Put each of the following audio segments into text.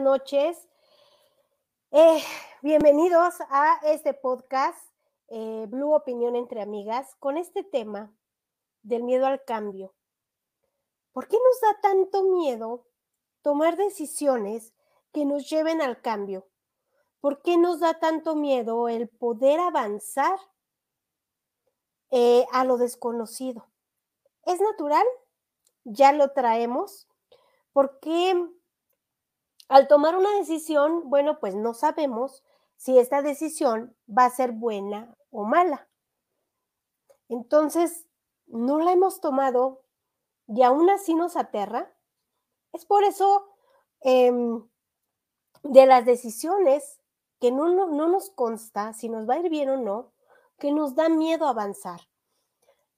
Noches. Eh, bienvenidos a este podcast eh, Blue Opinión entre Amigas con este tema del miedo al cambio. ¿Por qué nos da tanto miedo tomar decisiones que nos lleven al cambio? ¿Por qué nos da tanto miedo el poder avanzar eh, a lo desconocido? ¿Es natural? ¿Ya lo traemos? ¿Por qué al tomar una decisión, bueno, pues no sabemos si esta decisión va a ser buena o mala. Entonces, no la hemos tomado y aún así nos aterra. Es por eso em, de las decisiones que no, no, nos consta si nos va a ir bien o no, que nos da miedo avanzar.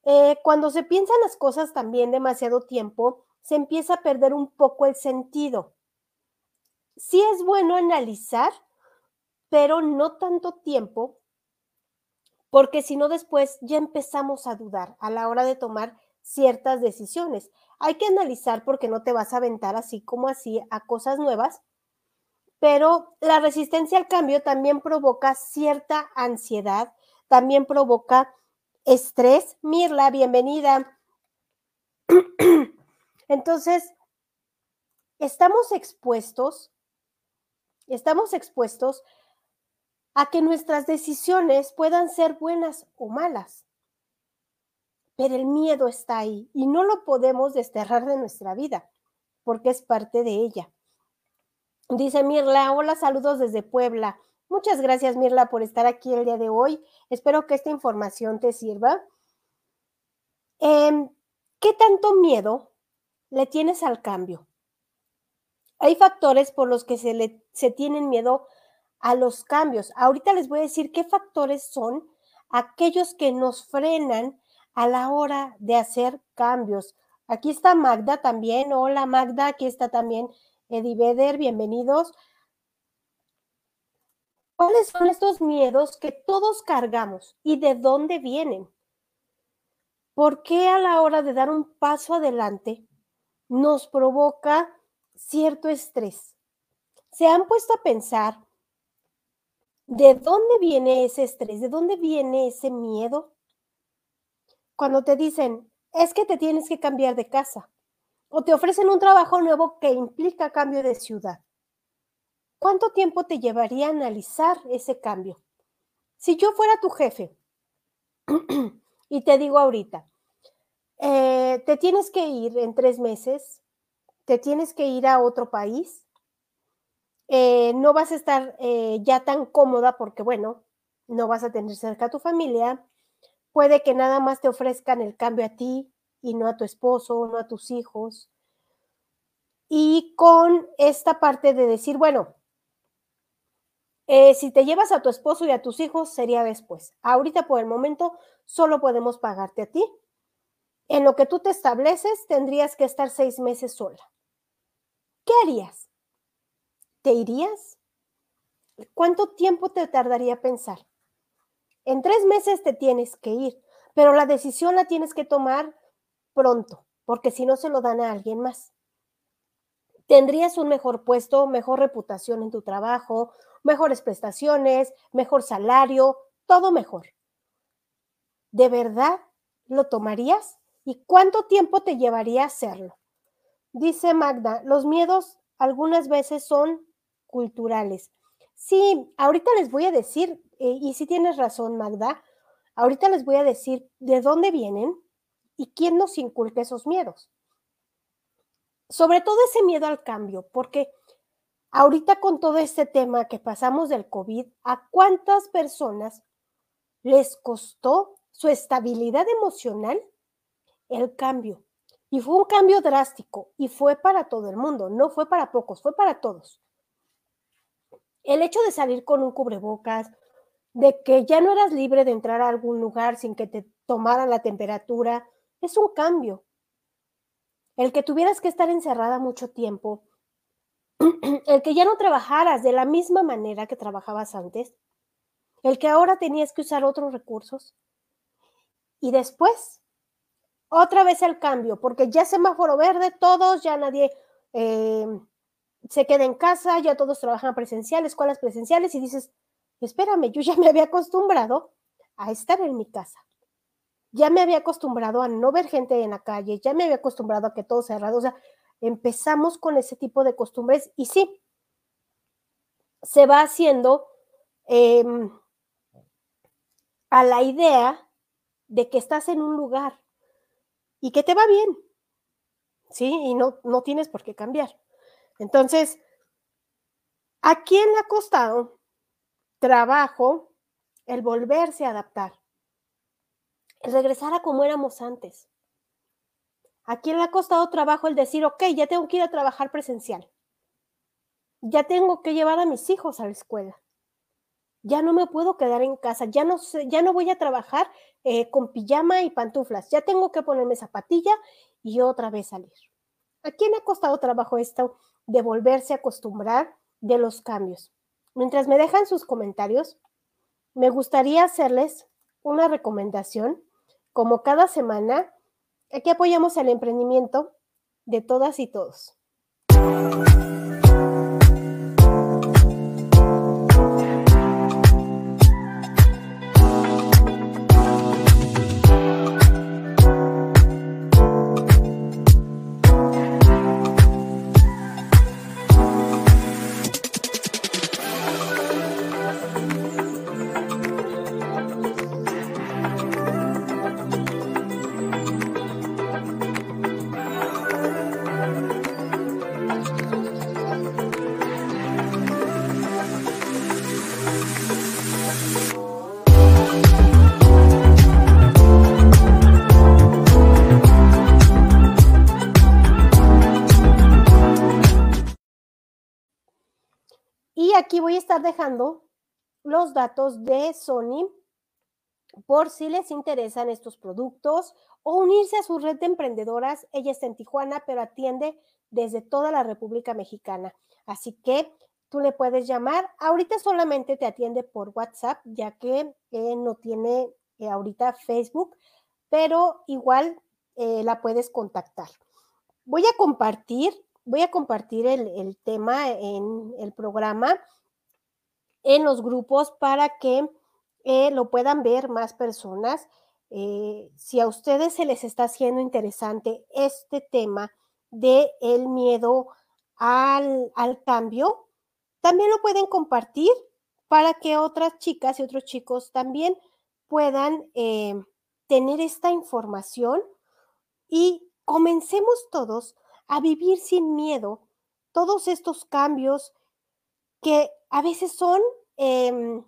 Eh, cuando se piensan las cosas también demasiado tiempo, se empieza a perder un poco el sentido sí es bueno analizar, pero no tanto tiempo, porque si no después ya empezamos a dudar a la hora de tomar ciertas decisiones. Hay que analizar porque no te vas a aventar así como así a cosas nuevas, pero la resistencia al cambio también provoca cierta ansiedad, también provoca estrés. Mirla, bienvenida. Entonces, estamos expuestos Estamos expuestos a que nuestras decisiones puedan ser buenas o malas. Pero el miedo está ahí y no lo podemos desterrar de nuestra vida porque es parte de ella. Dice Mirla, hola, saludos desde Puebla. Muchas gracias Mirla por estar aquí el día de hoy. Espero que esta información te sirva. Em, ¿Qué tanto miedo le tienes al cambio? Hay factores por los que se, le, se tienen miedo a los cambios. Ahorita les voy a decir qué factores son aquellos que nos frenan a la hora de hacer cambios. Aquí está Magda también. Hola Magda, aquí está también Eddie Beder, bienvenidos. ¿Cuáles son estos miedos que todos cargamos y de dónde vienen? ¿Por qué a la hora de dar un paso adelante nos provoca cierto estrés. ¿Se han puesto a pensar de dónde viene ese estrés? ¿De dónde viene ese miedo? Cuando te dicen, es que te tienes que cambiar de casa o te ofrecen un trabajo nuevo que implica cambio de ciudad. ¿Cuánto tiempo te llevaría a analizar ese cambio? Si yo fuera tu jefe y te digo ahorita, eh, te tienes que ir en tres meses, te tienes que ir a otro país, eh, no vas a estar eh, ya tan cómoda porque, bueno, no vas a tener cerca a tu familia, puede que nada más te ofrezcan el cambio a ti y no a tu esposo, no a tus hijos. Y con esta parte de decir, bueno, eh, si te llevas a tu esposo y a tus hijos sería después. Ahorita por el momento solo podemos pagarte a ti. En lo que tú te estableces tendrías que estar seis meses sola. ¿Qué harías? ¿Te irías? ¿Cuánto tiempo te tardaría pensar? En tres meses te tienes que ir, pero la decisión la tienes que tomar pronto, porque si no se lo dan a alguien más. Tendrías un mejor puesto, mejor reputación en tu trabajo, mejores prestaciones, mejor salario, todo mejor. ¿De verdad lo tomarías? ¿Y cuánto tiempo te llevaría hacerlo? Dice Magda, los miedos algunas veces son culturales. Sí, ahorita les voy a decir, eh, y si tienes razón, Magda, ahorita les voy a decir de dónde vienen y quién nos inculca esos miedos. Sobre todo ese miedo al cambio, porque ahorita con todo este tema que pasamos del COVID, ¿a cuántas personas les costó su estabilidad emocional el cambio? Y fue un cambio drástico y fue para todo el mundo, no fue para pocos, fue para todos. El hecho de salir con un cubrebocas, de que ya no eras libre de entrar a algún lugar sin que te tomaran la temperatura, es un cambio. El que tuvieras que estar encerrada mucho tiempo, el que ya no trabajaras de la misma manera que trabajabas antes, el que ahora tenías que usar otros recursos. Y después otra vez el cambio, porque ya semáforo verde, todos, ya nadie eh, se queda en casa, ya todos trabajan presencial, escuelas presenciales y dices, espérame, yo ya me había acostumbrado a estar en mi casa. Ya me había acostumbrado a no ver gente en la calle, ya me había acostumbrado a que todo cerrado. O sea, empezamos con ese tipo de costumbres y sí, se va haciendo em, a la idea de que estás en un lugar y que te va bien, ¿sí? Y no, no tienes por qué cambiar. Entonces, ¿a quién le ha costado trabajo el volverse a adaptar? El regresar a como éramos antes. ¿A quién le ha costado trabajo el decir, ok, ya tengo que ir a trabajar presencial? Ya tengo que llevar a mis hijos a la escuela. Ya no me puedo quedar en casa, ya no, sé, ya no voy a trabajar eh, con pijama y pantuflas, ya tengo que ponerme zapatilla y otra vez salir. ¿A quién ha costado trabajo esto de volverse a acostumbrar de los cambios? Mientras me dejan sus comentarios, me gustaría hacerles una recomendación. Como cada semana, aquí apoyamos el emprendimiento de todas y todos. Dejando los datos de Sony por si les interesan estos productos o unirse a su red de emprendedoras. Ella está en Tijuana, pero atiende desde toda la República Mexicana. Así que tú le puedes llamar. Ahorita solamente te atiende por WhatsApp, ya que eh, no tiene eh, ahorita Facebook, pero igual eh, la puedes contactar. Voy a compartir voy a compartir el, tema en el programa, en los grupos, para que eh, lo puedan ver más personas. Eh, si a ustedes se les está haciendo interesante este tema de el miedo al, cambio, también lo pueden compartir para que otras chicas y otros chicos también puedan eh, tener esta información y comencemos todos a vivir sin miedo todos estos cambios que a veces son em,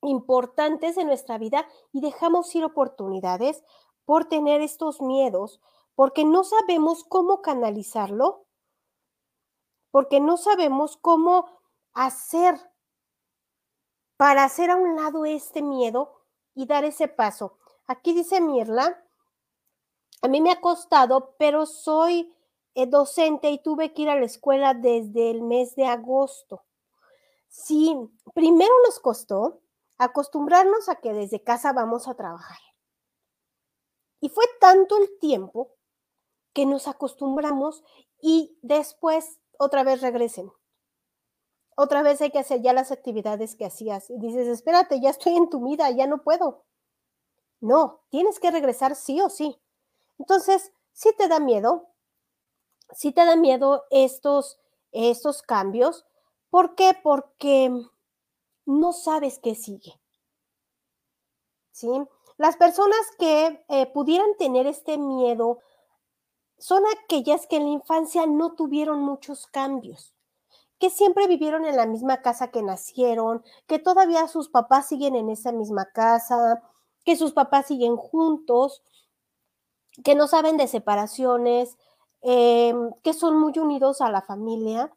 importantes en nuestra vida y dejamos ir oportunidades por tener estos miedos, porque no sabemos cómo canalizarlo, porque no sabemos cómo hacer para hacer a un lado este miedo y dar ese paso. Aquí dice Mirla, a mí me ha costado, pero soy eh, docente y tuve que ir a la escuela desde el mes de agosto. Sí, primero nos costó acostumbrarnos a que desde casa vamos a trabajar. Y fue tanto el tiempo que nos acostumbramos y después otra vez regresen. Otra vez hay que hacer ya las actividades que hacías. Y dices, espérate, ya estoy en tu vida, ya no puedo. No, tienes que regresar sí o sí. Entonces, si te da miedo, si te da miedo estos, estos cambios. ¿Por qué? Porque no sabes qué sigue. ¿Sí? Las personas que eh, pudieran tener este miedo son aquellas que en la infancia no tuvieron muchos cambios, que siempre vivieron en la misma casa que nacieron, que todavía sus papás siguen en esa misma casa, que sus papás siguen juntos, que no saben de separaciones, Em, que son muy unidos a la familia,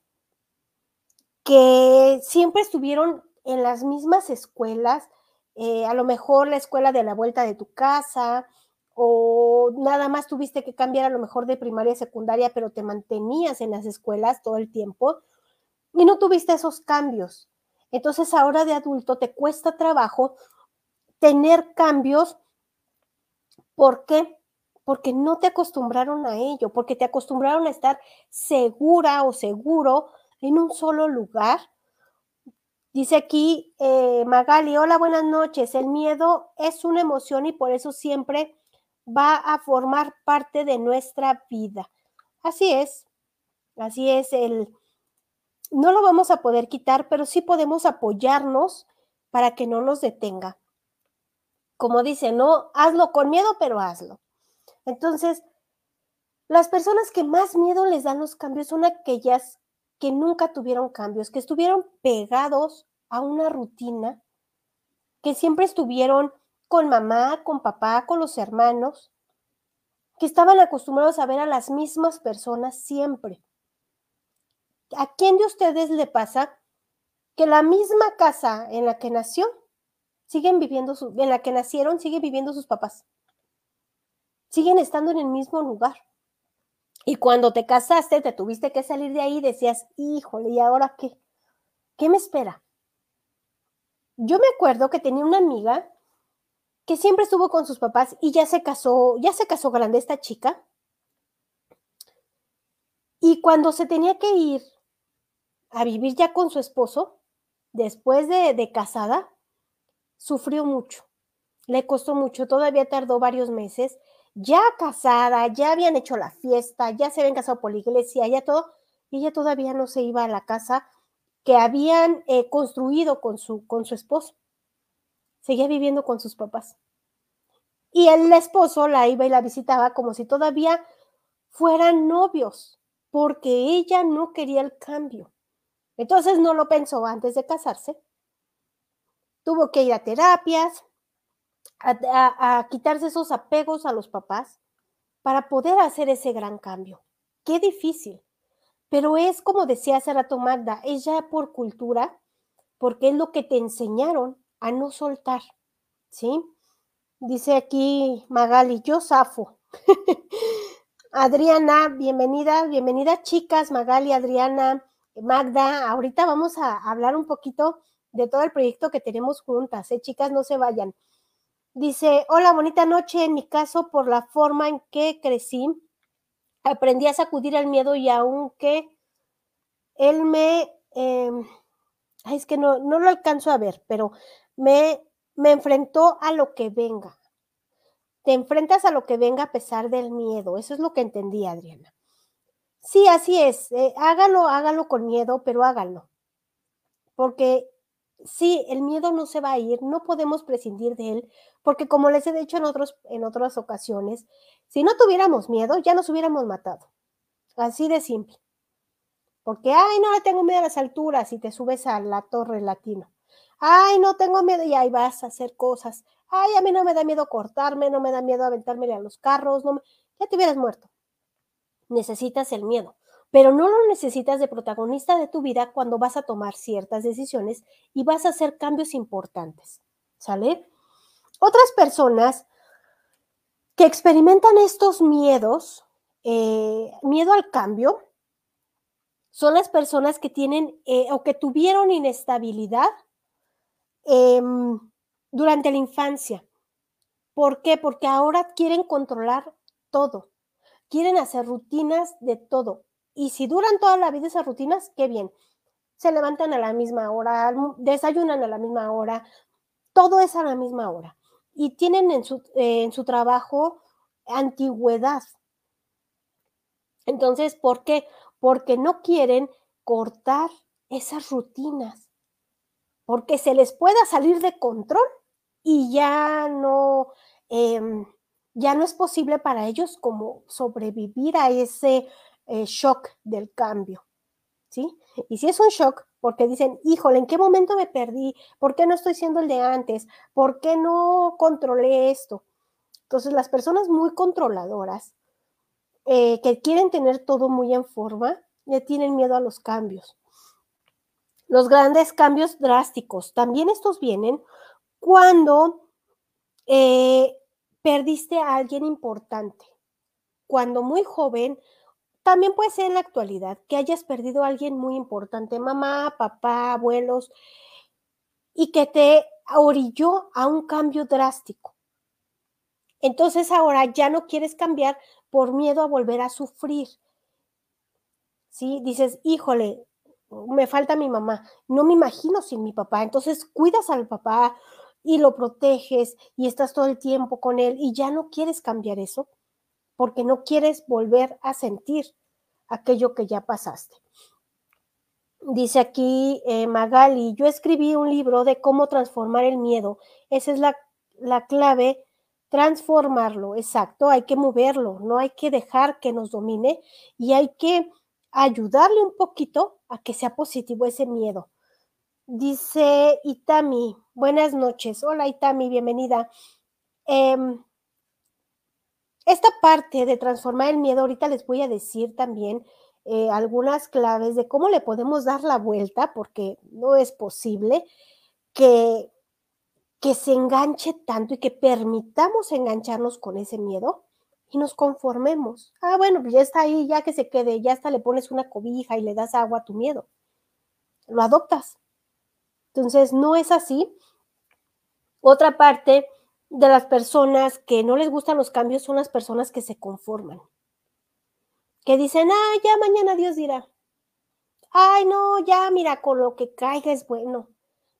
que siempre estuvieron en las mismas escuelas, eh, a lo mejor la escuela de la vuelta de tu casa, o nada más tuviste que cambiar a lo mejor de primaria a secundaria, pero te mantenías en las escuelas todo el tiempo y no tuviste esos cambios. Entonces ahora de adulto te cuesta trabajo tener cambios. ¿Por qué? porque no te acostumbraron a ello, porque te acostumbraron a estar segura o seguro en un solo lugar. Dice aquí eh, Magali, hola, buenas noches. El miedo es una emoción y por eso siempre va a formar parte de nuestra vida. Así es, así es. El, no lo vamos a poder quitar, pero sí podemos apoyarnos para que no nos detenga. Como dice, no, hazlo con miedo, pero hazlo. Entonces, las personas que más miedo les dan los cambios son aquellas que nunca tuvieron cambios, que estuvieron pegados a una rutina, que siempre estuvieron con mamá, con papá, con los hermanos, que estaban acostumbrados a ver a las mismas personas siempre. ¿A quién de ustedes le pasa que la misma casa en la que nació siguen viviendo, en la que nacieron, siguen viviendo sus papás? Siguen estando en el mismo lugar. Y cuando te casaste, te tuviste que salir de ahí decías, híjole, ¿y ahora qué? ¿Qué me espera? Yo me acuerdo que tenía una amiga que siempre estuvo con sus papás y ya se casó, ya se casó grande esta chica. Y cuando se tenía que ir a vivir ya con su esposo, después de, de casada, sufrió mucho, le costó mucho, todavía tardó varios meses, ya casada, ya habían hecho la fiesta, ya se habían casado por la iglesia, ya todo, y ella todavía no se iba a la casa que habían eh, construido con su, con su esposo. Seguía viviendo con sus papás. Y el esposo la iba y la visitaba como si todavía fueran novios, porque ella no quería el cambio. Entonces no lo pensó antes de casarse. Tuvo que ir a terapias, a, quitarse esos apegos a los papás para poder hacer ese gran cambio. Qué difícil. Pero es como decía hace rato Magda, es ya por cultura, porque es lo que te enseñaron a no soltar, ¿sí? Dice aquí Magali, yo zafo. Adriana, bienvenida, bienvenida chicas, Magali, Adriana, Magda. Ahorita vamos a hablar un poquito de todo el proyecto que tenemos juntas, ¿eh? chicas, no se vayan. Dice, hola, bonita noche. En mi caso, por la forma en que crecí, aprendí a sacudir el miedo y aunque él me, em, es que no, no lo alcanzo a ver, pero me, me enfrentó a lo que venga. Te enfrentas a lo que venga a pesar del miedo. Eso es lo que entendí, Adriana. Sí, así es. Eh, hágalo, hágalo con miedo, pero hágalo. Porque sí, el miedo no se va a ir, no podemos prescindir de él, porque como les he dicho en, otros, en otras ocasiones, si no tuviéramos miedo, ya nos hubiéramos matado. Así de simple. Porque, ay, no le tengo miedo a las alturas y te subes a la torre latino. Ay, no tengo miedo y ahí vas a hacer cosas. Ay, a mí no me da miedo cortarme, no me da miedo aventármele a los carros, no ya te hubieras muerto. Necesitas el miedo pero no lo necesitas de protagonista de tu vida cuando vas a tomar ciertas decisiones y vas a hacer cambios importantes. ¿Sale? Otras personas que experimentan estos miedos, eh, miedo al cambio, son las personas que tienen eh, o que tuvieron inestabilidad em, durante la infancia. ¿Por qué? Porque ahora quieren controlar todo, quieren hacer rutinas de todo. Y si duran toda la vida esas rutinas, qué bien. Se levantan a la misma hora, desayunan a la misma hora, todo es a la misma hora. Y tienen en su, en su trabajo antigüedad. Entonces, ¿por qué? Porque no quieren cortar esas rutinas, porque se les pueda salir de control y ya no, em, ya no es posible para ellos como sobrevivir a ese shock del cambio, ¿sí? Y si es un shock, porque dicen, híjole, ¿en qué momento me perdí? ¿Por qué no estoy siendo el de antes? ¿Por qué no controlé esto? Entonces, las personas muy controladoras, eh, que quieren tener todo muy en forma, le tienen miedo a los cambios. Los grandes cambios drásticos, también estos vienen cuando eh, perdiste a alguien importante, cuando muy joven también puede ser en la actualidad que hayas perdido a alguien muy importante, mamá, papá, abuelos, y que te orilló a un cambio drástico. Entonces ahora ya no quieres cambiar por miedo a volver a sufrir. ¿Sí? Dices, híjole, me falta mi mamá, no me imagino sin mi papá, entonces cuidas al papá y lo proteges y estás todo el tiempo con él y ya no quieres cambiar eso porque no quieres volver a sentir aquello que ya pasaste. Dice aquí eh, Magali, yo escribí un libro de cómo transformar el miedo. Esa es la, la clave, transformarlo, exacto, hay que moverlo, no hay que dejar que nos domine y hay que ayudarle un poquito a que sea positivo ese miedo. Dice Itami, buenas noches. Hola Itami, bienvenida. Em, esta parte de transformar el miedo, ahorita les voy a decir también eh, algunas claves de cómo le podemos dar la vuelta, porque no es posible que, que se enganche tanto y que permitamos engancharnos con ese miedo y nos conformemos. Ah, bueno, pues ya está ahí, ya que se quede, ya hasta le pones una cobija y le das agua a tu miedo. Lo adoptas. Entonces, no es así. Otra parte de las personas que no les gustan los cambios son las personas que se conforman que dicen, ah, ya mañana Dios dirá. Ay, no, ya mira, con lo que caiga es bueno.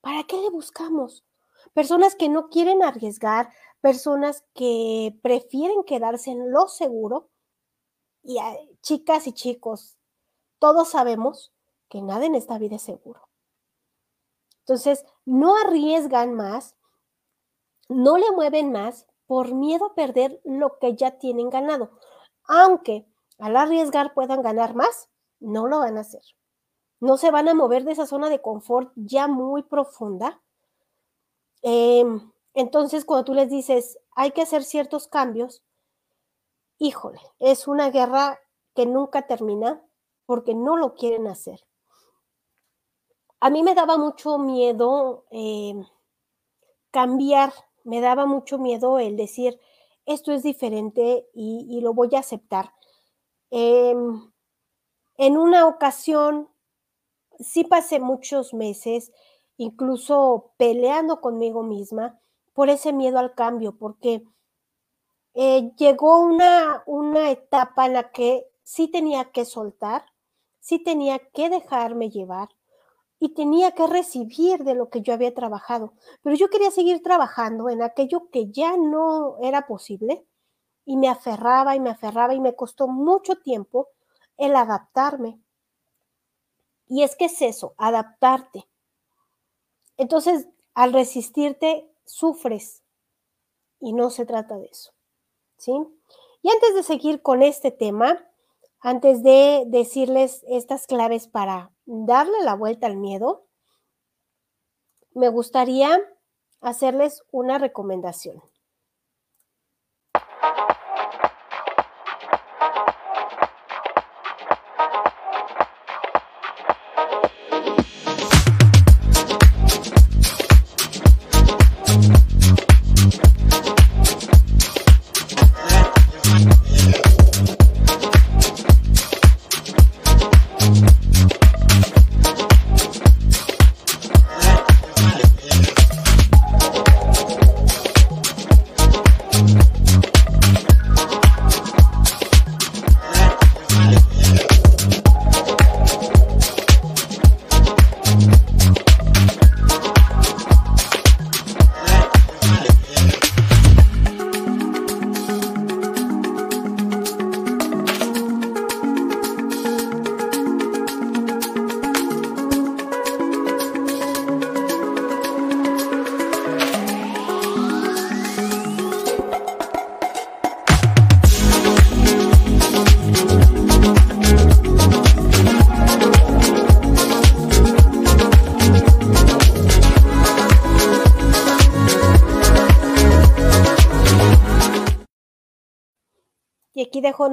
¿Para qué le buscamos? Personas que no quieren arriesgar, personas que prefieren quedarse en lo seguro. Y chicas y chicos, todos sabemos que nada en esta vida es seguro. Entonces, no arriesgan más, no le mueven más por miedo a perder lo que ya tienen ganado. Aunque al arriesgar puedan ganar más, no lo van a hacer. No se van a mover de esa zona de confort ya muy profunda. Em, entonces, cuando tú les dices, hay que hacer ciertos cambios, híjole, es una guerra que nunca termina porque no lo quieren hacer. A mí me daba mucho miedo em, cambiar, me daba mucho miedo el decir, esto es diferente y lo voy a aceptar. Em, en una ocasión, sí pasé muchos meses, incluso peleando conmigo misma por ese miedo al cambio, porque eh, llegó una, una etapa en la que sí tenía que soltar, sí tenía que dejarme llevar y tenía que recibir de lo que yo había trabajado. Pero yo quería seguir trabajando en aquello que ya no era posible y me aferraba y me aferraba y me costó mucho tiempo el adaptarme. Y es que es eso, adaptarte. Entonces, al resistirte, sufres y no se trata de eso. ¿Sí? Y antes de seguir con este tema, antes de decirles estas claves para darle la vuelta al miedo, me gustaría hacerles una recomendación.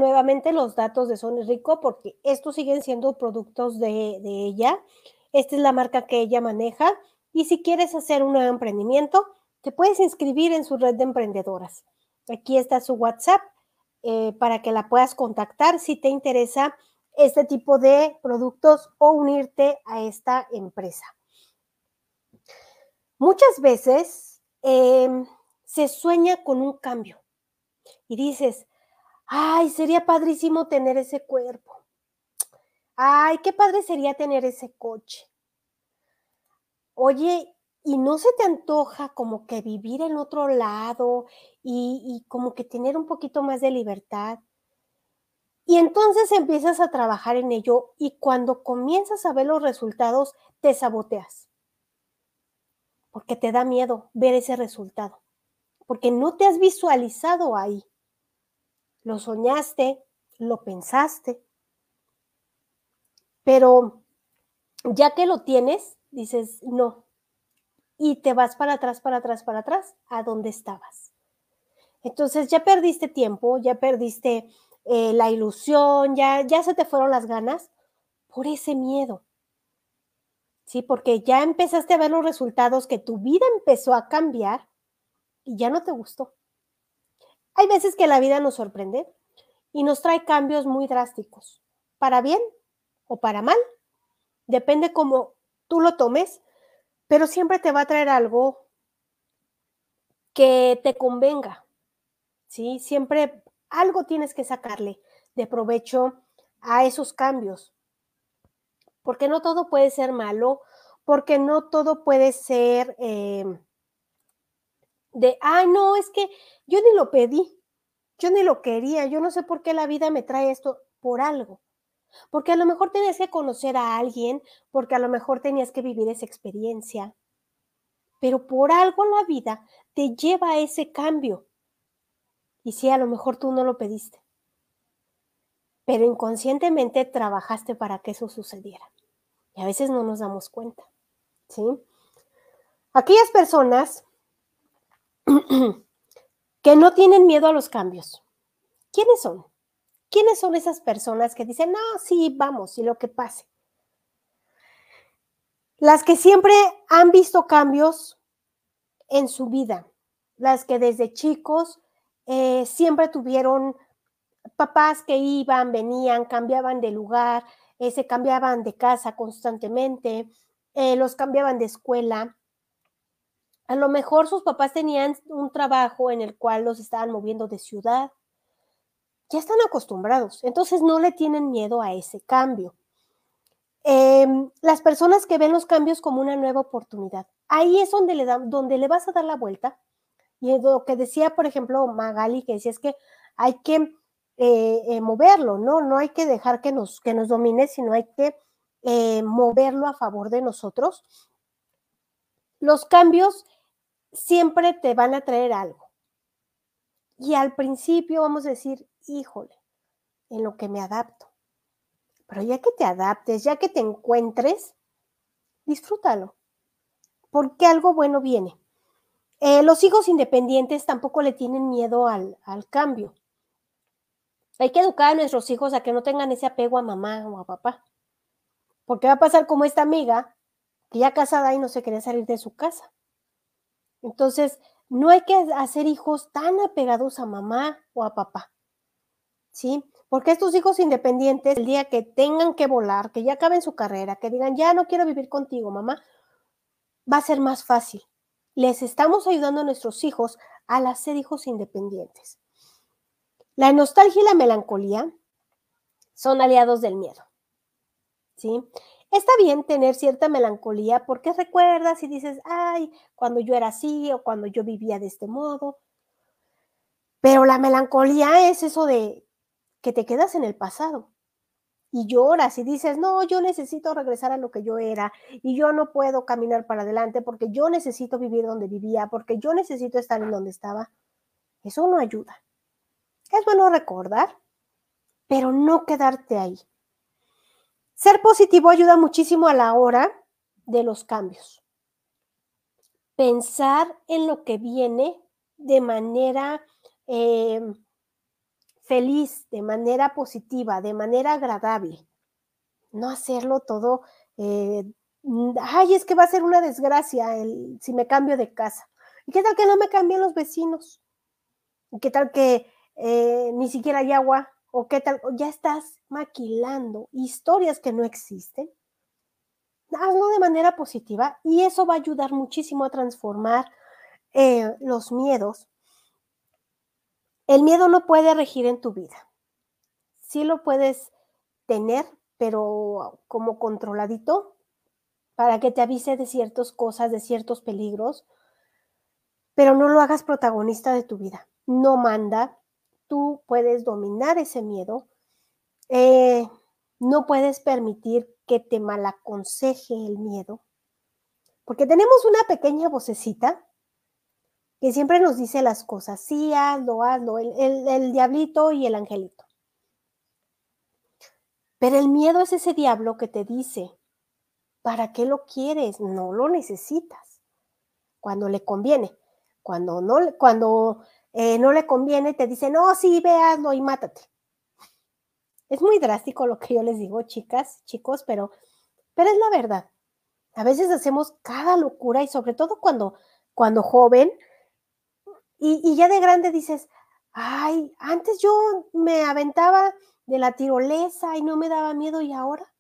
Nuevamente los datos de Sony Rico porque estos siguen siendo productos de, ella. Esta es la marca que ella maneja. Y si quieres hacer un nuevo emprendimiento, te puedes inscribir en su red de emprendedoras. Aquí está su WhatsApp eh, para que la puedas contactar si te interesa este tipo de productos o unirte a esta empresa. Muchas veces em, se sueña con un cambio y dices, ay, sería padrísimo tener ese cuerpo. ay, qué padre sería tener ese coche. Oye, ¿y no se te antoja como que vivir en otro lado y, y como que tener un poquito más de libertad? Y entonces empiezas a trabajar en ello y cuando comienzas a ver los resultados, te saboteas. Porque te da miedo ver ese resultado. Porque no te has visualizado ahí. Lo soñaste, lo pensaste. Pero ya que lo tienes, dices, no. Y te vas para atrás, para atrás, para atrás, a donde estabas. Entonces ya perdiste tiempo, ya perdiste eh, la ilusión, ya, ya se te fueron las ganas por ese miedo. Sí, porque ya empezaste a ver los resultados que tu vida empezó a cambiar y ya no te gustó. Hay veces que la vida nos sorprende y nos trae cambios muy drásticos, para bien o para mal, depende cómo tú lo tomes, pero siempre te va a traer algo que te convenga, ¿sí? Siempre algo tienes que sacarle de provecho a esos cambios. Porque no todo puede ser malo, porque no todo puede ser em, de, ay, no, es que yo ni lo pedí, yo ni lo quería, yo no sé por qué la vida me trae esto por algo. Porque a lo mejor tenías que conocer a alguien, porque a lo mejor tenías que vivir esa experiencia. Pero por algo la vida te lleva a ese cambio. Y sí, a lo mejor tú no lo pediste, pero inconscientemente trabajaste para que eso sucediera. Y a veces no nos damos cuenta, ¿sí? Aquellas personas que no tienen miedo a los cambios, ¿quiénes son? ¿Quiénes son esas personas que dicen, no, sí, vamos, y lo que pase? Las que siempre han visto cambios en su vida, las que desde chicos eh, siempre tuvieron papás que iban, venían, cambiaban de lugar, eh, se cambiaban de casa constantemente, eh, los cambiaban de escuela. A lo mejor sus papás tenían un trabajo en el cual los estaban moviendo de ciudad. Ya están acostumbrados, entonces no le tienen miedo a ese cambio. Em, las personas que ven los cambios como una nueva oportunidad, ahí es donde le, donde le vas a dar la vuelta y lo que decía, por ejemplo, Magali, que decía es que hay que eh, eh, moverlo, ¿no? No hay que dejar que nos, que nos domine, sino hay que eh, moverlo a favor de nosotros. Los cambios siempre te van a traer algo. Y al principio vamos a decir, híjole, en lo que me adapto. Pero ya que te adaptes, ya que te encuentres, disfrútalo. Porque algo bueno viene. Eh, los hijos independientes tampoco le tienen miedo al, cambio. Hay que educar a nuestros hijos a que no tengan ese apego a mamá o a papá. Porque va a pasar como esta amiga, que ya casada y no se quería salir de su casa. Entonces, no hay que hacer hijos tan apegados a mamá o a papá. ¿Sí? Porque estos hijos independientes, el día que tengan que volar, que ya acaben su carrera, que digan, ya no quiero vivir contigo, mamá, va a ser más fácil les estamos ayudando a nuestros hijos a hacer hijos independientes. La nostalgia y la melancolía son aliados del miedo. ¿Sí? Está bien tener cierta melancolía porque recuerdas y dices, ay, cuando yo era así o cuando yo vivía de este modo. Pero la melancolía es eso de que te quedas en el pasado y lloras y dices, no, yo necesito regresar a lo que yo era y yo no puedo caminar para adelante porque yo necesito vivir donde vivía, porque yo necesito estar en donde estaba, eso no ayuda. Es bueno recordar, pero no quedarte ahí. Ser positivo ayuda muchísimo a la hora de los cambios. Pensar en lo que viene de manera... Eh, feliz, de manera positiva, de manera agradable. No hacerlo todo, eh, ay, es que va a ser una desgracia el, si me cambio de casa. ¿Y qué tal que no me cambien los vecinos? ¿Y qué tal que eh, ni siquiera hay agua? ¿O qué tal? Ya estás maquilando historias que no existen. Hazlo de manera positiva y eso va a ayudar muchísimo a transformar eh, los miedos el miedo no puede regir en tu vida. Sí lo puedes tener, pero como controladito, para que te avise de ciertas cosas, de ciertos peligros, pero no lo hagas protagonista de tu vida. No manda, tú puedes dominar ese miedo, eh, no puedes permitir que te malaconseje el miedo, porque tenemos una pequeña vocecita que siempre nos dice las cosas, sí, hazlo, hazlo, el diablito y el angelito. Pero el miedo es ese diablo que te dice, ¿para qué lo quieres? No lo necesitas. Cuando le conviene. Cuando no, cuando, eh, no le conviene, te dice, no, sí, véaslo y mátate. Es muy drástico lo que yo les digo, chicas, chicos, pero, pero es la verdad. A veces hacemos cada locura y sobre todo cuando, cuando joven y, ya de grande dices, ay, antes yo me aventaba de la tirolesa y no me daba miedo y ahora.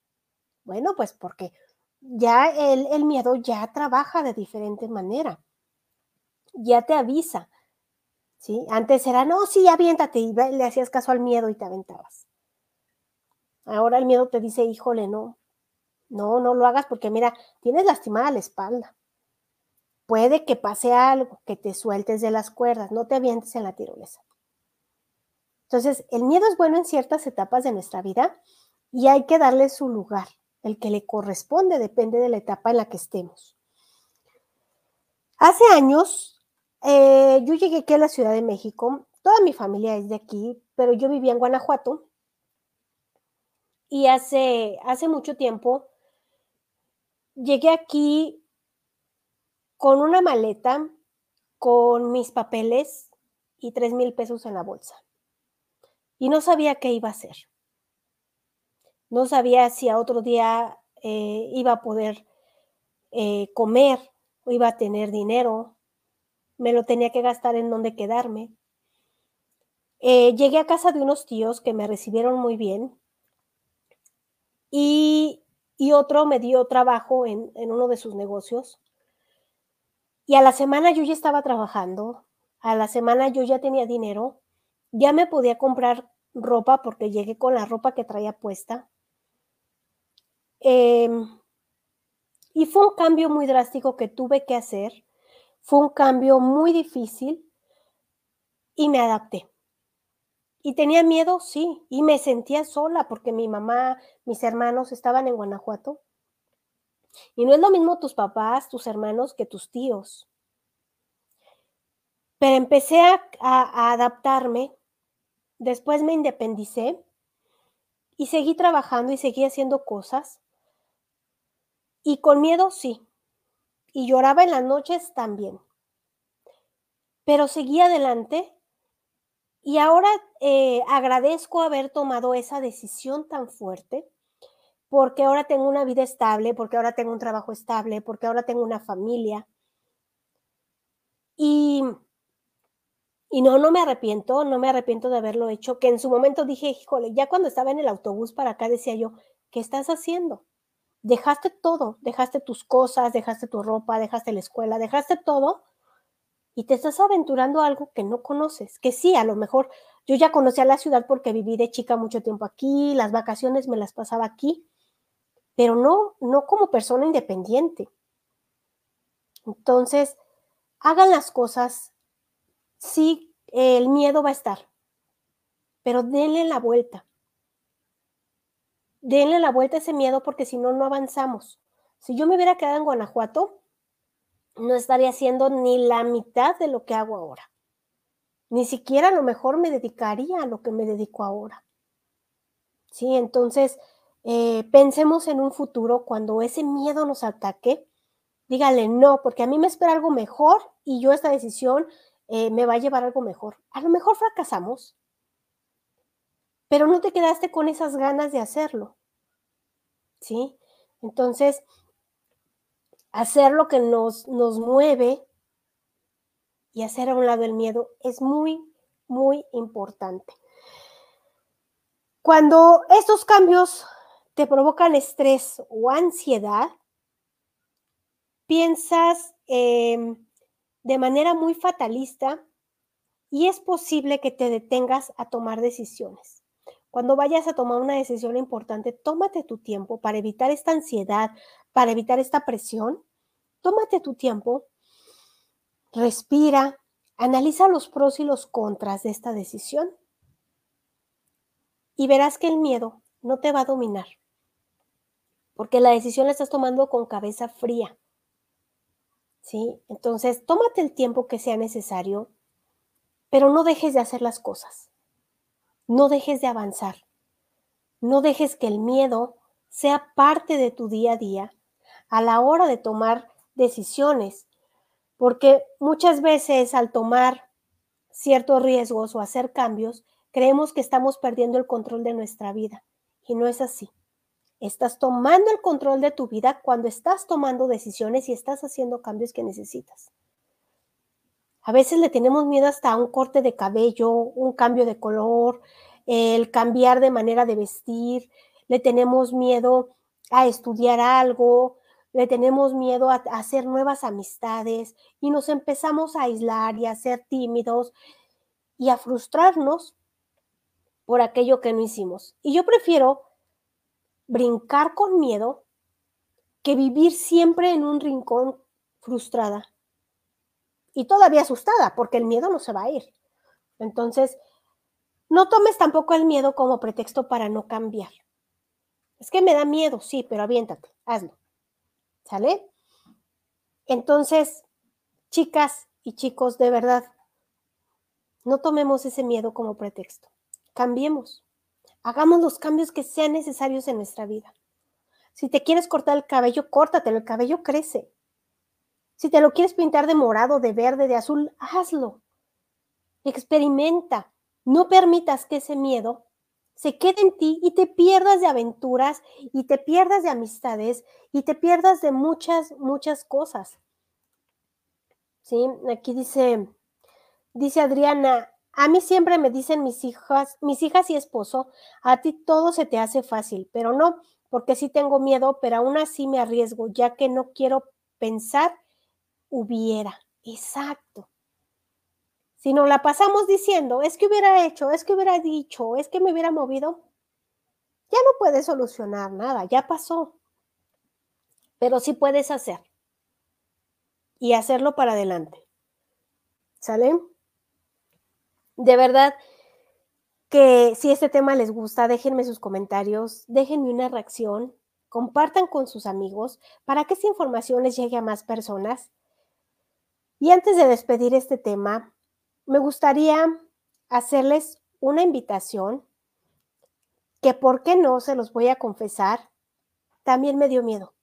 Bueno, pues porque ya el miedo ya trabaja de diferente manera, ya te avisa. Antes era, no, sí, aviéntate y le hacías caso al miedo y te aventabas. Ahora el miedo te dice, híjole, no, no, no lo hagas porque mira, tienes lastimada la espalda. Puede que pase algo, que te sueltes de las cuerdas, no te avientes en la tirolesa. Entonces, el miedo es bueno en ciertas etapas de nuestra vida y hay que darle su lugar el que le corresponde, depende de la etapa en la que estemos. Hace años, eh, yo llegué aquí a la Ciudad de México, toda mi familia es de aquí, pero yo vivía en Guanajuato y hace, hace mucho tiempo llegué aquí con una maleta, con mis papeles y tres mil pesos en la bolsa. Y no sabía qué iba a hacer. No sabía si a otro día eh, iba a poder eh, comer o iba a tener dinero. Me lo tenía que gastar en donde quedarme. Eh, llegué a casa de unos tíos que me recibieron muy bien y, otro me dio trabajo en, en uno de sus negocios. Y a la semana yo ya estaba trabajando, a la semana yo ya tenía dinero, ya me podía comprar ropa porque llegué con la ropa que traía puesta. Em, y fue un cambio muy drástico que tuve que hacer. Fue un cambio muy difícil y me adapté. ¿Y tenía miedo? Sí. Y me sentía sola porque mi mamá, mis hermanos estaban en Guanajuato. Y no es lo mismo tus papás, tus hermanos que tus tíos. Pero empecé a, a adaptarme. Después me independicé y seguí trabajando y seguí haciendo cosas. Y con miedo sí. Y lloraba en las noches también. Pero seguí adelante y ahora eh, agradezco haber tomado esa decisión tan fuerte porque ahora tengo una vida estable, porque ahora tengo un trabajo estable, porque ahora tengo una familia. Y, y no, no me arrepiento, no me arrepiento de haberlo hecho, que en su momento dije, híjole, ya cuando estaba en el autobús para acá decía yo, ¿qué estás haciendo? Dejaste todo, dejaste tus cosas, dejaste tu ropa, dejaste la escuela, dejaste todo y te estás aventurando algo que no conoces, que sí, a lo mejor yo ya conocía la ciudad porque viví de chica mucho tiempo aquí, las vacaciones me las pasaba aquí, pero no, no como persona independiente. Entonces, hagan las cosas, sí, el miedo va a estar, pero denle la vuelta denle la vuelta a ese miedo porque si no, no avanzamos. Si yo me hubiera quedado en Guanajuato, no estaría haciendo ni la mitad de lo que hago ahora. Ni siquiera a lo mejor me dedicaría a lo que me dedico ahora. Sí, entonces eh, pensemos en un futuro cuando ese miedo nos ataque. Dígale no, porque a mí me espera algo mejor y yo esta decisión eh, me va a llevar algo mejor. A lo mejor fracasamos, pero no te quedaste con esas ganas de hacerlo. ¿Sí? Entonces, hacer lo que nos, nos mueve y hacer a un lado el miedo es muy, muy importante. Cuando estos cambios te provocan estrés o ansiedad, piensas em, de manera muy fatalista y es posible que te detengas a tomar decisiones Cuando vayas a tomar una decisión importante, tómate tu tiempo para evitar esta ansiedad, para evitar esta presión. Tómate tu tiempo, respira, analiza los pros y los contras de esta decisión y verás que el miedo no te va a dominar, porque la decisión la estás tomando con cabeza fría. ¿Sí? Entonces, tómate el tiempo que sea necesario, pero no dejes de hacer las cosas. No dejes de avanzar. No dejes que el miedo sea parte de tu día a día a la hora de tomar decisiones, porque muchas veces al tomar ciertos riesgos o hacer cambios, creemos que estamos perdiendo el control de nuestra vida y no es así. Estás tomando el control de tu vida cuando estás tomando decisiones y estás haciendo cambios que necesitas. A veces le tenemos miedo hasta un corte de cabello, un cambio de color, el cambiar de manera de vestir, le tenemos miedo a estudiar algo, le tenemos miedo a, hacer nuevas amistades y nos empezamos a aislar y a ser tímidos y a frustrarnos por aquello que no hicimos. Y yo prefiero brincar con miedo que vivir siempre en un rincón frustrada y todavía asustada, porque el miedo no se va a ir. Entonces, no tomes tampoco el miedo como pretexto para no cambiar. Es que me da miedo, sí, pero aviéntate, hazlo. ¿Sale? Entonces, chicas y chicos, de verdad, no tomemos ese miedo como pretexto. Cambiemos. Hagamos los cambios que sean necesarios en nuestra vida. Si te quieres cortar el cabello, córtatelo, el cabello crece. Si te lo quieres pintar de morado, de verde, de azul, hazlo. Experimenta. No permitas que ese miedo se quede en ti y te pierdas de aventuras y te pierdas de amistades y te pierdas de muchas, muchas cosas. Sí, aquí dice, dice Adriana, a mí siempre me dicen mis hijas, mis hijas y esposo, a ti todo se te hace fácil, pero no, porque sí tengo miedo, pero aún así me arriesgo, ya que no quiero pensar hubiera. Exacto. Si nos la pasamos diciendo, es que hubiera hecho, es que hubiera dicho, es que me hubiera movido, ya no puedes solucionar nada, ya pasó. Pero sí puedes hacer. Y hacerlo para adelante. ¿Sale? De verdad que si este tema les gusta, déjenme sus comentarios, déjenme una reacción, compartan con sus amigos para que esta información les llegue a más personas y antes de despedir este tema, me gustaría hacerles una invitación que, ¿por qué no? Se los voy a confesar, también me dio miedo.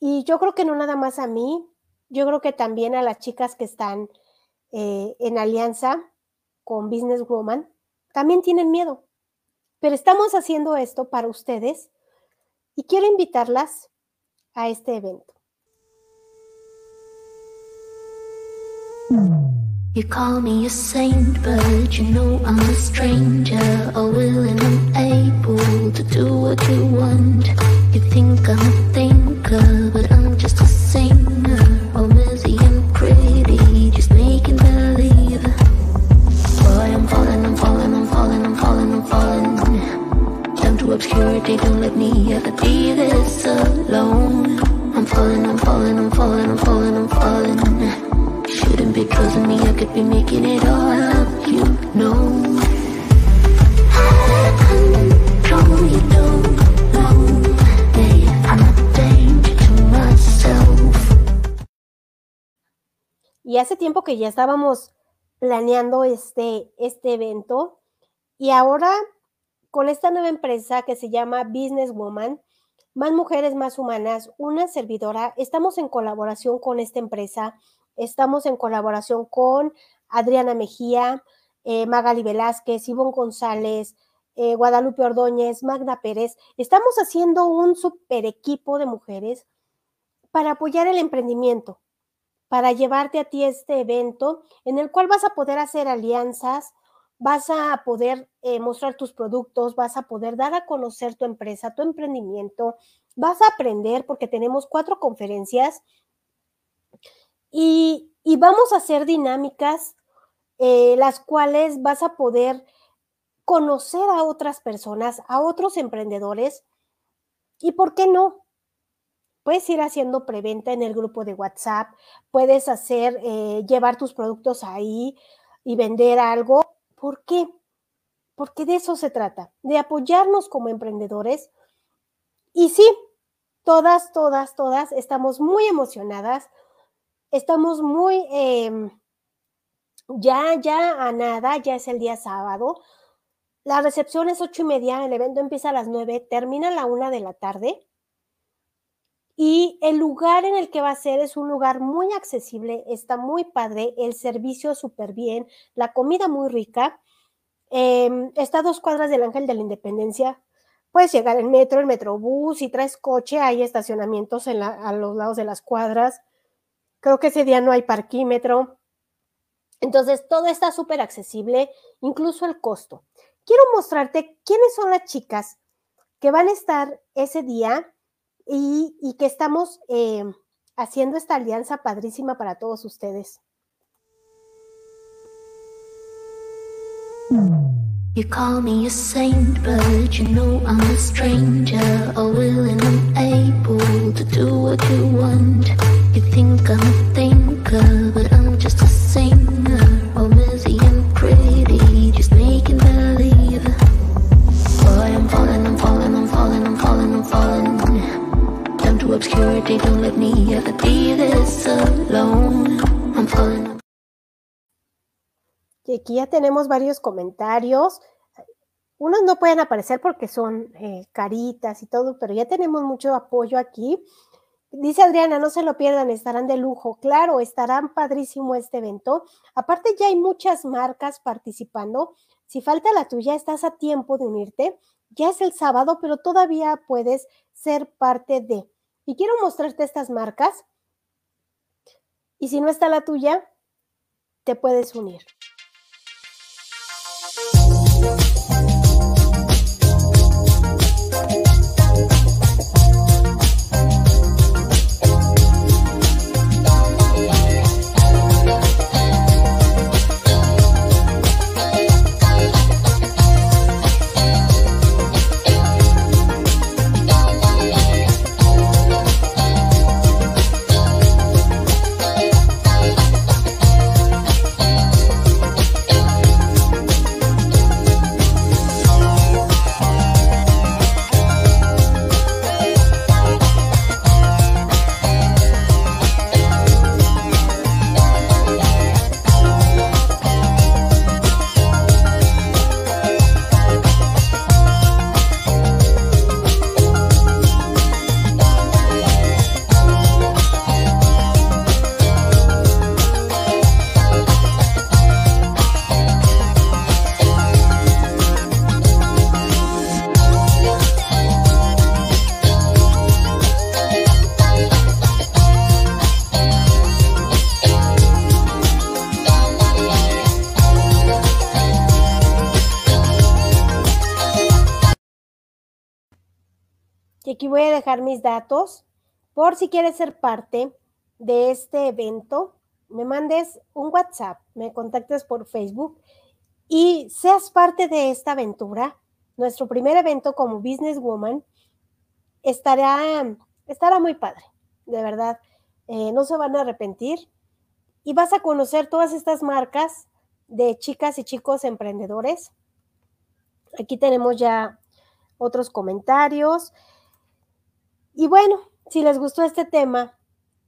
Y yo creo que no nada más a mí, yo creo que también a las chicas que están eh, en alianza con Business Woman, también tienen miedo. Pero estamos haciendo esto para ustedes y quiero invitarlas a este evento. You call me a saint, but you know I'm a stranger. All willing and able to do what you want. You think I'm a thinker, but I'm just a singer. All messy and pretty, just making believe. Boy, I'm falling, I'm falling, I'm falling, I'm falling, I'm falling. Down to obscurity, don't let me ever be this alone. I'm falling, I'm falling, I'm falling, I'm falling, I'm falling. Y hace tiempo que ya estábamos planeando este, este evento. Y ahora con esta nueva empresa que se llama Business Woman, más mujeres, más humanas, una servidora, estamos en colaboración con esta empresa Estamos en colaboración con Adriana Mejía, eh, Magali Velázquez, Ivonne González, eh, Guadalupe Ordóñez, Magna Pérez. Estamos haciendo un super equipo de mujeres para apoyar el emprendimiento, para llevarte a ti este evento en el cual vas a poder hacer alianzas, vas a poder eh, mostrar tus productos, vas a poder dar a conocer tu empresa, tu emprendimiento, vas a aprender porque tenemos cuatro conferencias y, vamos a hacer dinámicas, eh, las cuales vas a poder conocer a otras personas, a otros emprendedores. ¿Y por qué no? Puedes ir haciendo preventa en el grupo de WhatsApp, puedes hacer, eh, llevar tus productos ahí y vender algo. ¿Por qué? Porque de eso se trata, de apoyarnos como emprendedores. Y sí, todas, todas, todas estamos muy emocionadas, estamos muy, em, ya, ya a nada, ya es el día sábado. La recepción es ocho y media, el evento empieza a las nueve, termina a la una de la tarde. Y el lugar en el que va a ser es un lugar muy accesible, está muy padre, el servicio súper bien, la comida muy rica. Em, está a dos cuadras del Ángel de la Independencia. Puedes llegar en metro, el metrobús, si traes coche, hay estacionamientos en a los lados de las cuadras. Creo que ese día no hay parquímetro. Entonces, todo está súper accesible, incluso el costo. Quiero mostrarte quiénes son las chicas que van a estar ese día y, que estamos eh, haciendo esta alianza padrísima para todos ustedes. You call me a saint, but you know I'm a stranger, all willing and able to do what you want. You think I'm a thinker, but I'm aquí ya tenemos varios comentarios. Unos no pueden aparecer porque son eh, caritas y todo, pero ya tenemos mucho apoyo aquí. Dice Adriana, no se lo pierdan, estarán de lujo. Claro, estarán padrísimo este evento. Aparte ya hay muchas marcas participando. Si falta la tuya, estás a tiempo de unirte. Ya es el sábado, pero todavía puedes ser parte de. Y quiero mostrarte estas marcas. Y si no está la tuya, te puedes unir. Datos por si quieres ser parte de este evento, me mandes un WhatsApp, me contactes por Facebook y seas parte de esta aventura. Nuestro primer evento como Businesswoman estará, estará muy padre, de verdad. Eh, no se van a arrepentir y vas a conocer todas estas marcas de chicas y chicos emprendedores. Aquí tenemos ya otros comentarios. Y bueno, si les gustó este tema,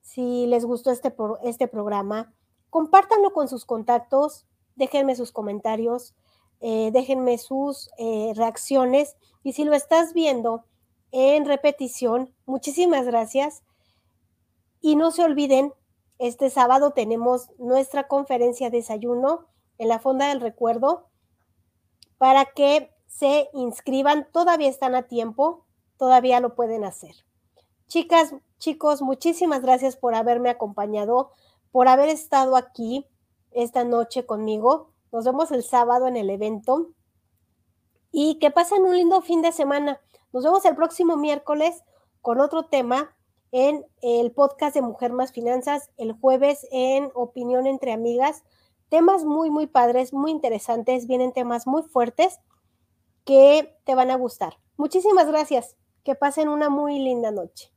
si les gustó este, este programa, compártanlo con sus contactos, déjenme sus comentarios, eh, déjenme sus eh, reacciones y si lo estás viendo en repetición, muchísimas gracias. Y no se olviden, este sábado tenemos nuestra conferencia de desayuno en la Fonda del Recuerdo para que se inscriban, todavía están a tiempo, todavía lo pueden hacer. Chicas, chicos, muchísimas gracias por haberme acompañado, por haber estado aquí esta noche conmigo. Nos vemos el sábado en el evento y que pasen un lindo fin de semana. Nos vemos el próximo miércoles con otro tema en el podcast de Mujer Más Finanzas, el jueves en Opinión entre Amigas. Temas muy, muy padres, muy interesantes, vienen temas muy fuertes que te van a gustar. Muchísimas gracias. Que pasen una muy linda noche.